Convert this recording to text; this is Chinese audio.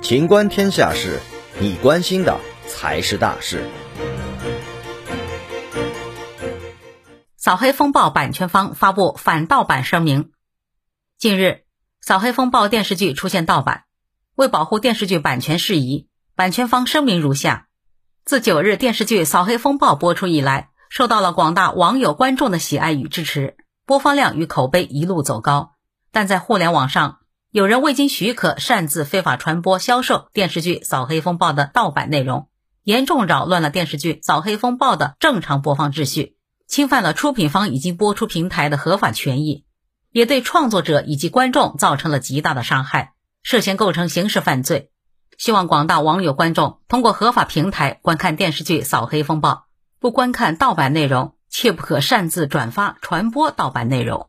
情观天下事，你关心的才是大事。扫黑风暴版权方发布反盗版声明。近日，扫黑风暴电视剧出现盗版，为保护电视剧版权事宜，版权方声明如下：自九日电视剧《扫黑风暴》播出以来，受到了广大网友观众的喜爱与支持，播放量与口碑一路走高。但在互联网上，有人未经许可擅自非法传播、销售电视剧《扫黑风暴》的盗版内容，严重扰乱了电视剧《扫黑风暴》的正常播放秩序，侵犯了出品方已经播出平台的合法权益，也对创作者以及观众造成了极大的伤害，涉嫌构成刑事犯罪。希望广大网友观众通过合法平台观看电视剧《扫黑风暴》，不观看盗版内容，切不可擅自转发、传播盗版内容。